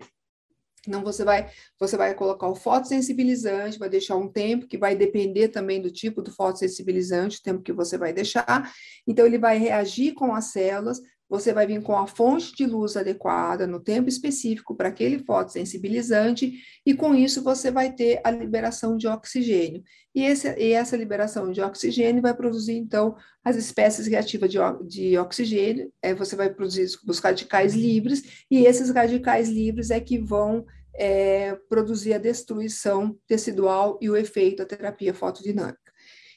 Então, você vai, você vai colocar o fotossensibilizante, vai deixar um tempo que vai depender também do tipo do fotossensibilizante, o tempo que você vai deixar. Então, ele vai reagir com as células, você vai vir com a fonte de luz adequada no tempo específico para aquele fotossensibilizante, e com isso você vai ter a liberação de oxigênio. E, esse, e essa liberação de oxigênio vai produzir, então, as espécies reativas de, de oxigênio, é, você vai produzir os radicais livres, e esses radicais livres é que vão é, produzir a destruição tecidual e o efeito da terapia fotodinâmica.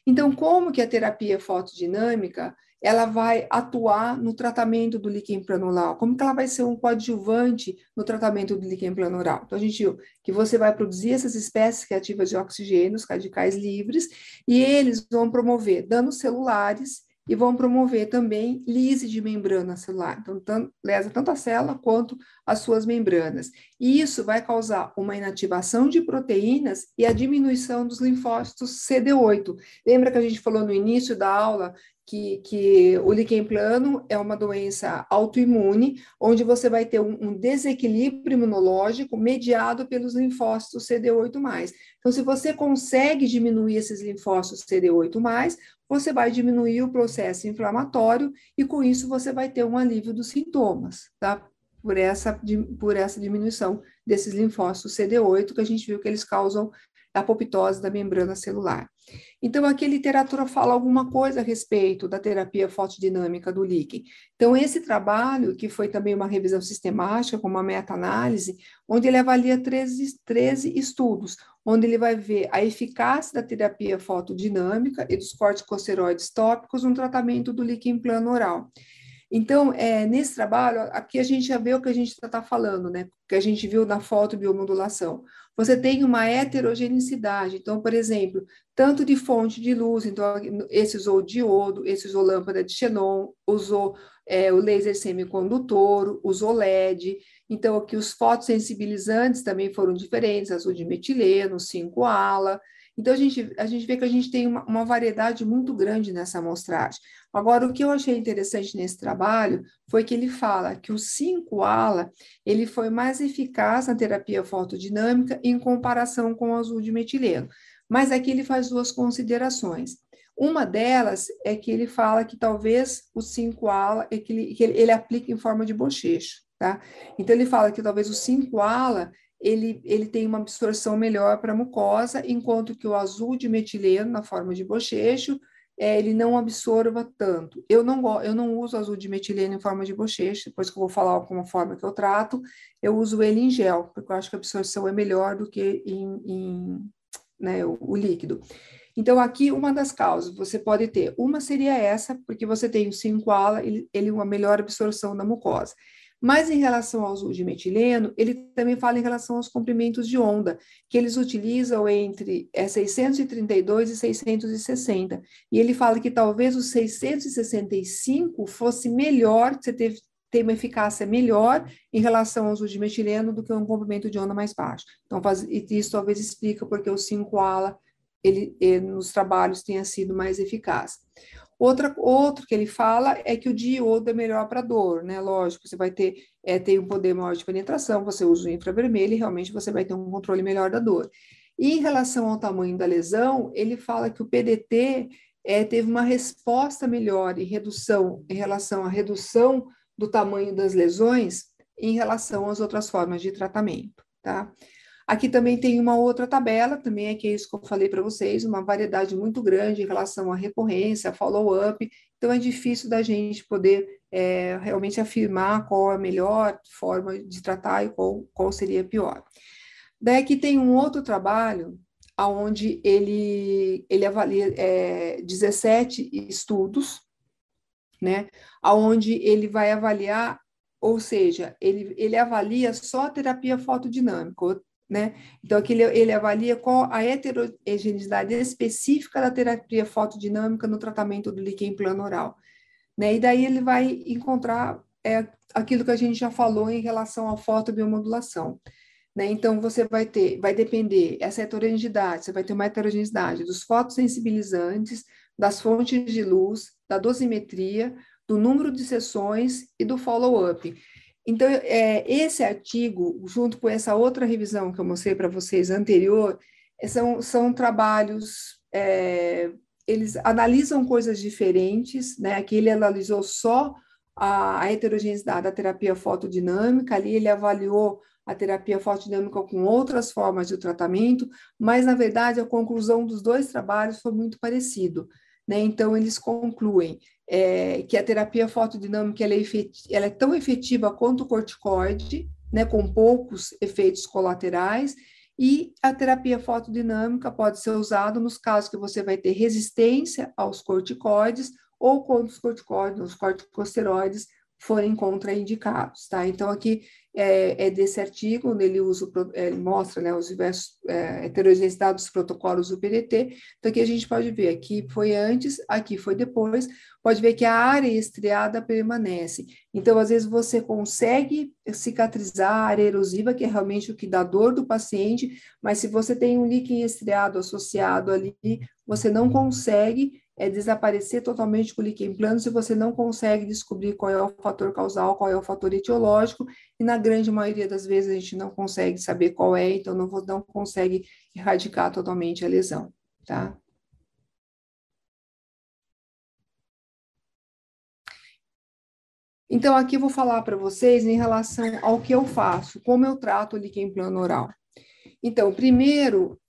Então, como que a terapia fotodinâmica ela vai atuar no tratamento do líquen plano Como que ela vai ser um coadjuvante no tratamento do líquen plano Então, a gente viu que você vai produzir essas espécies reativas de oxigênio, os radicais livres, e eles vão promover danos celulares e vão promover também lise de membrana celular. Então, tanto, lesa tanto a célula quanto as suas membranas. E isso vai causar uma inativação de proteínas e a diminuição dos linfócitos CD8. Lembra que a gente falou no início da aula que, que o líquen plano é uma doença autoimune, onde você vai ter um, um, desequilíbrio imunológico mediado pelos linfócitos CD8+. Então, se você consegue diminuir esses linfócitos CD8+, você vai diminuir o processo inflamatório e, com isso, você vai ter um alívio dos sintomas, tá? Por essa, por essa diminuição desses linfócitos CD8, que a gente viu que eles causam da apoptose da membrana celular. Então, aqui a literatura fala alguma coisa a respeito da terapia fotodinâmica do líquen. Então, esse trabalho, que foi também uma revisão sistemática, com uma meta-análise, onde ele avalia 13, 13 estudos, onde ele vai ver a eficácia da terapia fotodinâmica e dos corticosteroides tópicos no tratamento do líquen plano oral. Então, é, nesse trabalho, aqui a gente já vê o que a gente está tá falando, né? Que a gente viu na foto biomodulação. Você tem uma heterogeneidade. Então, por exemplo, tanto de fonte de luz, então esse usou diodo, esse usou lâmpada de xenon, usou é, o laser semicondutor, usou LED. Então, aqui os fotossensibilizantes também foram diferentes, azul de metileno, 5-ala. Então, a gente, a gente vê que a gente tem uma, uma variedade muito grande nessa amostragem. Agora, o que eu achei interessante nesse trabalho foi que ele fala que o 5-ala ele foi mais eficaz na terapia fotodinâmica em comparação com o azul de metileno. Mas aqui ele faz duas considerações. Uma delas é que ele fala que talvez o 5-ala é que ele, que ele, ele aplica em forma de bochecho, tá? Então ele fala que talvez o 5-ala ele, ele tem uma absorção melhor para a mucosa, enquanto que o azul de metileno, na forma de bochecho, é, ele não absorva tanto. Eu não, eu não uso azul de metileno em forma de bochecha, depois que eu vou falar como forma que eu trato, eu uso ele em gel, porque eu acho que a absorção é melhor do que em, em né, o, o líquido. Então, aqui, uma das causas, você pode ter, uma seria essa, porque você tem o 5-ala, ele, ele uma melhor absorção da mucosa. Mas em relação ao uso de metileno, ele também fala em relação aos comprimentos de onda, que eles utilizam entre é, 632 e 660. E ele fala que talvez o 665 fosse melhor, você teve, uma eficácia melhor em relação ao uso de metileno do que um comprimento de onda mais baixo. Então, faz, isso talvez explica porque o 5-ala ele, ele, nos trabalhos tenha sido mais eficaz. Outra, outro que ele fala é que o diodo é melhor para dor, né? Lógico, você vai ter é, tem um poder maior de penetração, você usa o infravermelho e realmente você vai ter um controle melhor da dor. E em relação ao tamanho da lesão, ele fala que o PDT é, teve uma resposta melhor em redução, em relação à redução do tamanho das lesões em relação às outras formas de tratamento, tá? Aqui também tem uma outra tabela, também é que é isso que eu falei para vocês, uma variedade muito grande em relação à recorrência, follow-up, então é difícil da gente poder é, realmente afirmar qual é a melhor forma de tratar e qual, qual seria a pior. Daí aqui tem um outro trabalho, onde ele, ele avalia é, 17 estudos, né, onde ele vai avaliar, ou seja, ele, ele avalia só a terapia fotodinâmica, né? Então, aqui ele, ele, avalia qual a heterogeneidade específica da terapia fotodinâmica no tratamento do líquen plano oral. Né? E daí ele vai encontrar é, aquilo que a gente já falou em relação à fotobiomodulação. Né? Então, você vai ter, vai depender, essa heterogeneidade, você vai ter uma heterogeneidade dos fotossensibilizantes, das fontes de luz, da dosimetria, do número de sessões e do follow-up. Então, é, esse artigo, junto com essa outra revisão que eu mostrei para vocês anterior, é, são, são trabalhos, é, eles analisam coisas diferentes, né? Aqui ele analisou só a, a heterogeneidade da terapia fotodinâmica, ali ele avaliou a terapia fotodinâmica com outras formas de tratamento, mas, na verdade, a conclusão dos dois trabalhos foi muito parecido. Né? Então, eles concluem é, que a terapia fotodinâmica ela é, ela é, tão efetiva quanto o corticoide, né, com poucos efeitos colaterais, e a terapia fotodinâmica pode ser usada nos casos que você vai ter resistência aos corticoides ou quando os corticoides, os corticosteroides forem contraindicados, tá? Então, aqui é, é desse artigo, onde ele usa, ele mostra né, os diversos é, heterogeneidade dos protocolos do PDT. Então, aqui a gente pode ver, aqui foi antes, aqui foi depois, pode ver que a área estriada permanece. Então, às vezes, você consegue cicatrizar a área erosiva, que é realmente o que dá dor do paciente, mas se você tem um líquido estriado associado ali, você não consegue é desaparecer totalmente com o líquen plano se você não consegue descobrir qual é o fator causal, qual é o fator etiológico, e na grande maioria das vezes a gente não consegue saber qual é, então não, não consegue erradicar totalmente a lesão, tá? Então, aqui eu vou falar para vocês em relação ao que eu faço, como eu trato o líquen plano oral. Então, primeiro,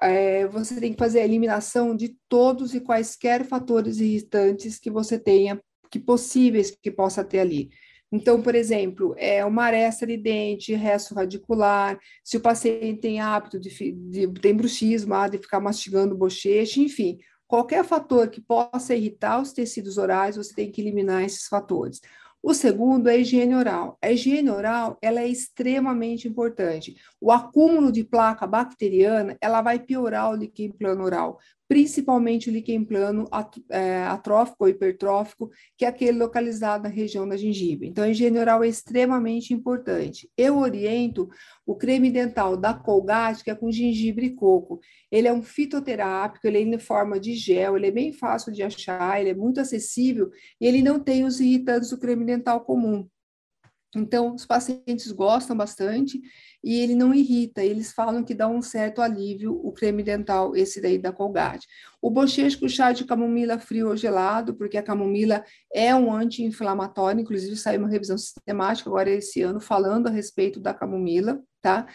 é, você tem que fazer a eliminação de todos e quaisquer fatores irritantes que você tenha, que possíveis que possa ter ali. Então, por exemplo, é uma aresta de dente, resto radicular, se o paciente tem hábito de, de tem bruxismo, de ficar mastigando bochecha, enfim, qualquer fator que possa irritar os tecidos orais, você tem que eliminar esses fatores. O segundo é a higiene oral. A higiene oral ela é extremamente importante. O acúmulo de placa bacteriana ela vai piorar o líquen plano oral principalmente o líquen plano é, atrófico ou hipertrófico, que é aquele localizado na região da gengiva. Então, a higiene oral é extremamente importante. Eu oriento o creme dental da Colgate, que é com gengibre e coco. Ele é um fitoterápico, ele é em forma de gel, ele é bem fácil de achar, ele é muito acessível e ele não tem os irritantes do creme dental comum. Então, os pacientes gostam bastante e ele não irrita. Eles falam que dá um certo alívio o creme dental, esse daí da Colgate. O bochecho com chá de camomila frio ou gelado, porque a camomila é um anti-inflamatório, inclusive saiu uma revisão sistemática agora esse ano falando a respeito da camomila, tá?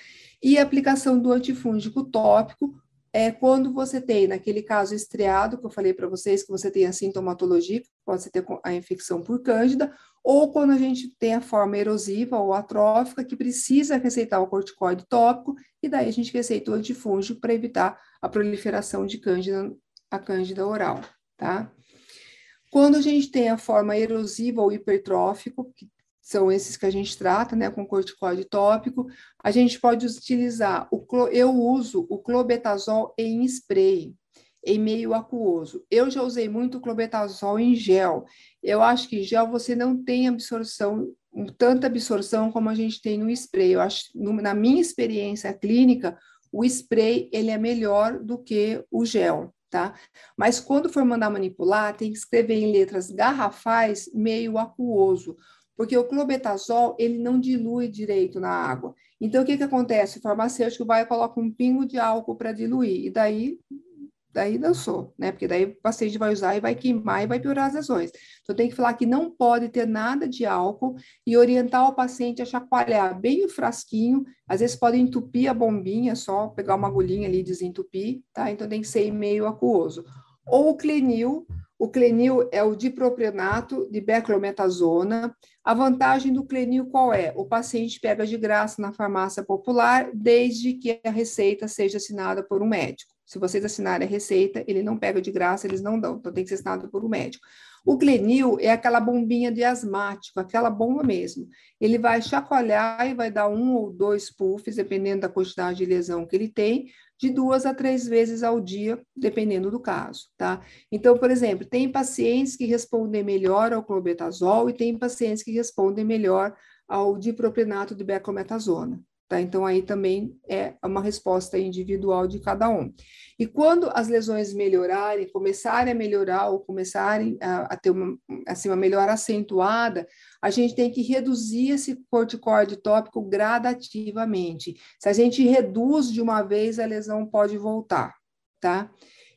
E a aplicação do antifúngico tópico, é quando você tem, naquele caso estriado, que eu falei para vocês, que você tem a sintomatologia, pode ter a infecção por cândida, ou quando a gente tem a forma erosiva ou atrófica, que precisa receitar o corticoide tópico, e daí a gente receita o antifúngico para evitar a proliferação de cândida, a cândida oral, tá? Quando a gente tem a forma erosiva ou hipertrófico, que são esses que a gente trata, né, com corticoide tópico, a gente pode utilizar, o, eu uso o clobetazol em spray, em meio aquoso. Eu já usei muito clobetazol em gel. Eu acho que em gel você não tem absorção, tanta absorção como a gente tem no spray. Eu acho, na minha experiência clínica, o spray ele é melhor do que o gel, tá? Mas quando for mandar manipular, tem que escrever em letras garrafais meio aquoso, porque o clobetazol ele não dilui direito na água. Então o que que acontece? O farmacêutico vai e coloca um pingo de álcool para diluir e daí daí dançou, né? Porque daí o paciente vai usar e vai queimar e vai piorar as lesões. Então tem que falar que não pode ter nada de álcool e orientar o paciente a chacoalhar bem o frasquinho. Às vezes pode entupir a bombinha, só pegar uma agulhinha ali e desentupir, tá? Então tem que ser meio aquoso. Ou o clenil, o clenil é o dipropionato de beclometasona. A vantagem do clenil qual é? O paciente pega de graça na farmácia popular, desde que a receita seja assinada por um médico. Se vocês assinarem a receita, ele não pega de graça, eles não dão, então tem que ser assinado por um médico. O Glenil é aquela bombinha de asmático, aquela bomba mesmo. Ele vai chacoalhar e vai dar um ou dois puffs, dependendo da quantidade de lesão que ele tem, de duas a três vezes ao dia, dependendo do caso, tá? Então, por exemplo, tem pacientes que respondem melhor ao clobetazol e tem pacientes que respondem melhor ao dipropionato de beclometasona, Tá? Então, aí também é uma resposta individual de cada um. E quando as lesões melhorarem, começarem a melhorar ou começarem a, a ter uma, assim, uma melhora acentuada, a gente tem que reduzir esse corticoide tópico gradativamente. Se a gente reduz de uma vez, a lesão pode voltar, tá?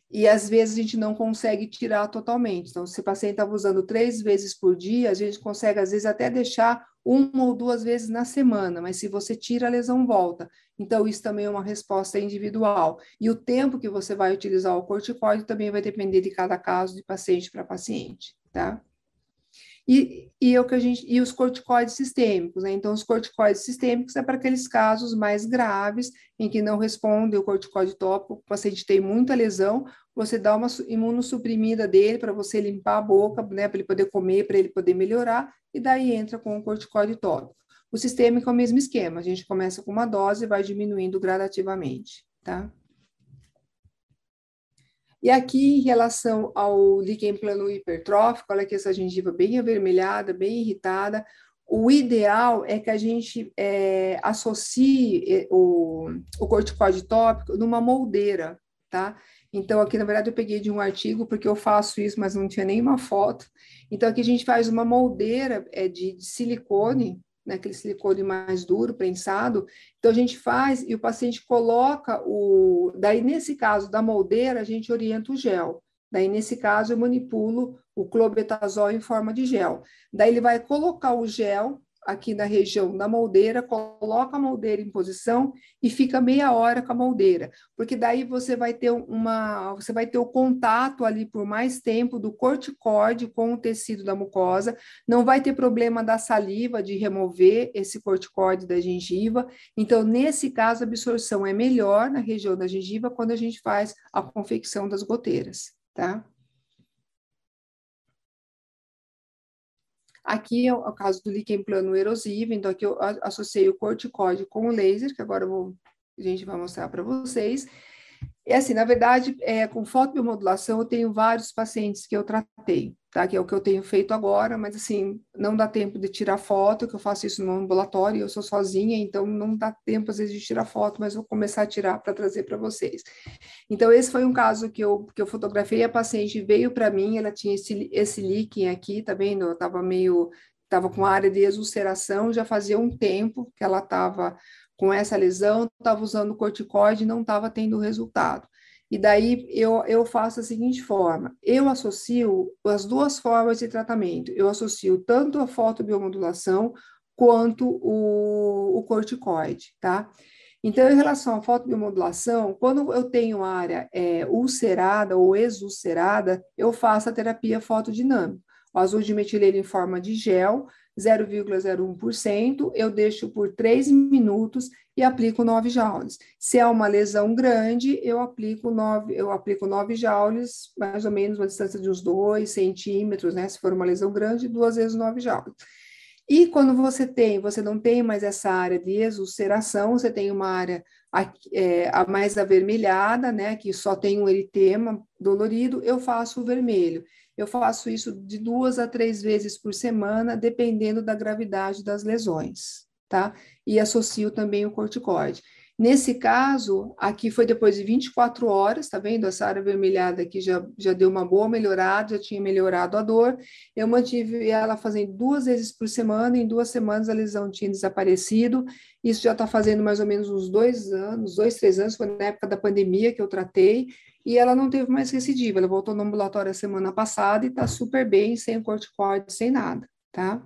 E às vezes a gente não consegue tirar totalmente. Então, se o paciente estava usando três vezes por dia, a gente consegue, às vezes, até deixar uma ou duas vezes na semana, mas se você tira, a lesão volta. Então, isso também é uma resposta individual. E o tempo que você vai utilizar o corticoide também vai depender de cada caso, de paciente para paciente, tá? E, e, é o que a gente, e os corticoides sistêmicos, né? Então, os corticoides sistêmicos é para aqueles casos mais graves, em que não responde o corticoide tópico, o paciente tem muita lesão, você dá uma imunossuprimida dele para você limpar a boca, né? Para ele poder comer, para ele poder melhorar, e daí entra com o corticoide tópico. O sistêmico é o mesmo esquema, a gente começa com uma dose e vai diminuindo gradativamente, tá? E aqui, em relação ao líquen plano hipertrófico, olha aqui essa gengiva bem avermelhada, bem irritada, o ideal é que a gente é, associe é, o, o corticoide tópico numa moldeira, tá? Então, aqui, na verdade, eu peguei de um artigo, porque eu faço isso, mas não tinha nenhuma foto. Então, aqui a gente faz uma moldeira é, de, de silicone, né, aquele silicone mais duro, prensado. Então, a gente faz e o paciente coloca o. Daí, nesse caso da moldeira, a gente orienta o gel. Daí, nesse caso, eu manipulo o clobetazol em forma de gel. Daí, ele vai colocar o gel aqui na região da moldeira, coloca a moldeira em posição e fica meia hora com a moldeira, porque daí você vai ter uma, você vai ter o contato ali por mais tempo do corticóide com o tecido da mucosa, não vai ter problema da saliva de remover esse corticóide da gengiva. Então, nesse caso, a absorção é melhor na região da gengiva quando a gente faz a confecção das goteiras, tá? Aqui é o caso do líquen plano erosivo, então aqui eu associei o corticóide com o laser, que agora vou, a gente vai mostrar para vocês. E assim, na verdade, é, com fotobiomodulação, eu tenho vários pacientes que eu tratei tá? Que é o que eu tenho feito agora, mas assim, não dá tempo de tirar foto, que eu faço isso no ambulatório, eu sou sozinha, então não dá tempo às vezes de tirar foto, mas vou começar a tirar para trazer para vocês. Então esse foi um caso que eu que eu fotografei, a paciente veio para mim, ela tinha esse esse líquen aqui, tá vendo? Eu tava meio estava com área de exulceração, já fazia um tempo que ela estava com essa lesão, estava usando corticoide e não estava tendo resultado. E daí eu, eu faço a seguinte forma: eu associo as duas formas de tratamento. Eu associo tanto a fotobiomodulação quanto o, o corticoide, tá? Então, em relação à fotobiomodulação, quando eu tenho área é, ulcerada ou exulcerada, eu faço a terapia fotodinâmica. O azul de metileno em forma de gel, 0,01%, eu deixo por 3 minutos e aplico 9 joules. Se é uma lesão grande, eu aplico 9, eu aplico 9 joules, mais ou menos uma distância de uns 2 centímetros, né? Se for uma lesão grande, duas vezes 9 joules. E quando você tem, você não tem mais essa área de exulceração, você tem uma área é, a mais avermelhada, né, que só tem um eritema dolorido, eu faço o vermelho. Eu faço isso de duas a três vezes por semana, dependendo da gravidade das lesões, tá? E associo também o corticoide. Nesse caso, aqui foi depois de 24 horas, tá vendo? Essa área vermelhada aqui já, já deu uma boa melhorada, já tinha melhorado a dor. Eu mantive ela fazendo duas vezes por semana, em duas semanas a lesão tinha desaparecido. Isso já está fazendo mais ou menos uns dois anos, dois, três anos, foi na época da pandemia que eu tratei e ela não teve mais recidiva. Ela voltou no ambulatório a semana passada e está super bem, sem corticoide, sem nada, tá?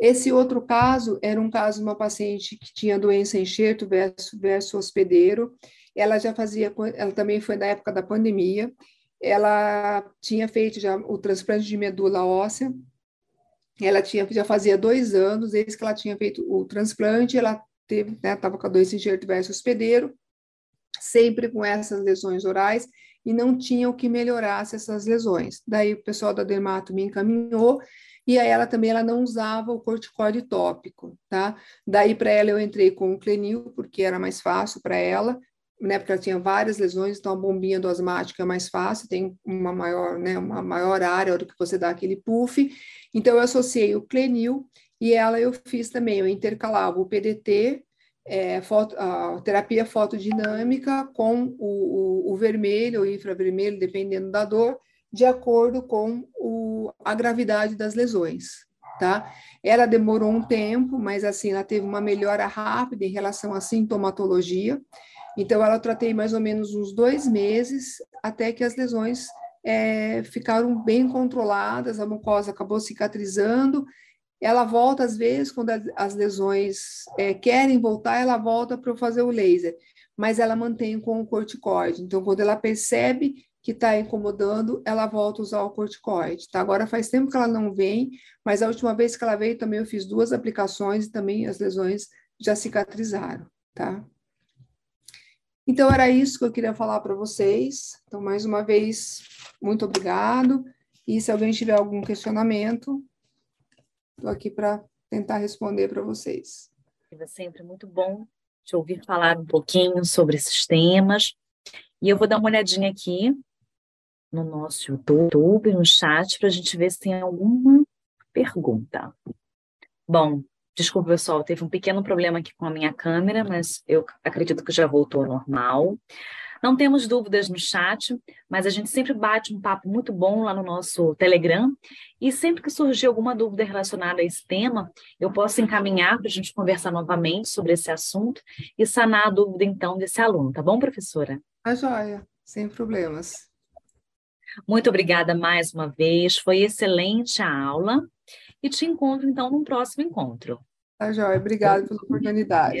Esse outro caso era um caso de uma paciente que tinha doença enxerto versus, versus hospedeiro. Ela já fazia, ela também foi na época da pandemia. Ela tinha feito já o transplante de medula óssea. Ela tinha já fazia dois anos desde que ela tinha feito o transplante. Ela estava né, com a doença enxerto versus hospedeiro sempre com essas lesões orais e não tinha o que melhorasse essas lesões. Daí o pessoal da Dermato me encaminhou e aí ela também ela não usava o corticóide tópico, tá? Daí para ela eu entrei com o Clenil porque era mais fácil para ela, né? Porque ela tinha várias lesões, então a bombinha do asmático é mais fácil, tem uma maior, né, uma maior área do que você dá aquele puff. Então eu associei o Clenil e ela eu fiz também, eu intercalava o PDT é, foto, a terapia fotodinâmica com o, o, o vermelho ou infravermelho, dependendo da dor, de acordo com o, a gravidade das lesões, tá? Ela demorou um tempo, mas assim, ela teve uma melhora rápida em relação à sintomatologia. Então, ela tratei mais ou menos uns dois meses até que as lesões é, ficaram bem controladas, a mucosa acabou cicatrizando. Ela volta, às vezes, quando as lesões é, querem voltar, ela volta para fazer o laser, mas ela mantém com o corticoide. Então, quando ela percebe que está incomodando, ela volta a usar o corticoide. Tá? Agora faz tempo que ela não vem, mas a última vez que ela veio também eu fiz duas aplicações e também as lesões já cicatrizaram, tá? Então era isso que eu queria falar para vocês. Então mais uma vez muito obrigado. E se alguém tiver algum questionamento, estou aqui para tentar responder para vocês. É sempre muito bom te ouvir falar um pouquinho sobre esses temas. E eu vou dar uma olhadinha aqui no nosso YouTube, no chat, para a gente ver se tem alguma pergunta. Bom, desculpa, pessoal, teve um pequeno problema aqui com a minha câmera, mas eu acredito que já voltou ao normal. Não temos dúvidas no chat, mas a gente sempre bate um papo muito bom lá no nosso Telegram. E sempre que surgir alguma dúvida relacionada a esse tema, eu posso encaminhar para a gente conversar novamente sobre esse assunto e sanar a dúvida, então, desse aluno. Tá bom, professora? Tá joia, sem problemas. Muito obrigada mais uma vez, foi excelente a aula. E te encontro, então, num próximo encontro. Tá joia, obrigada pela oportunidade.